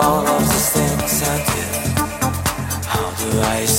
all of the things I did. How do I?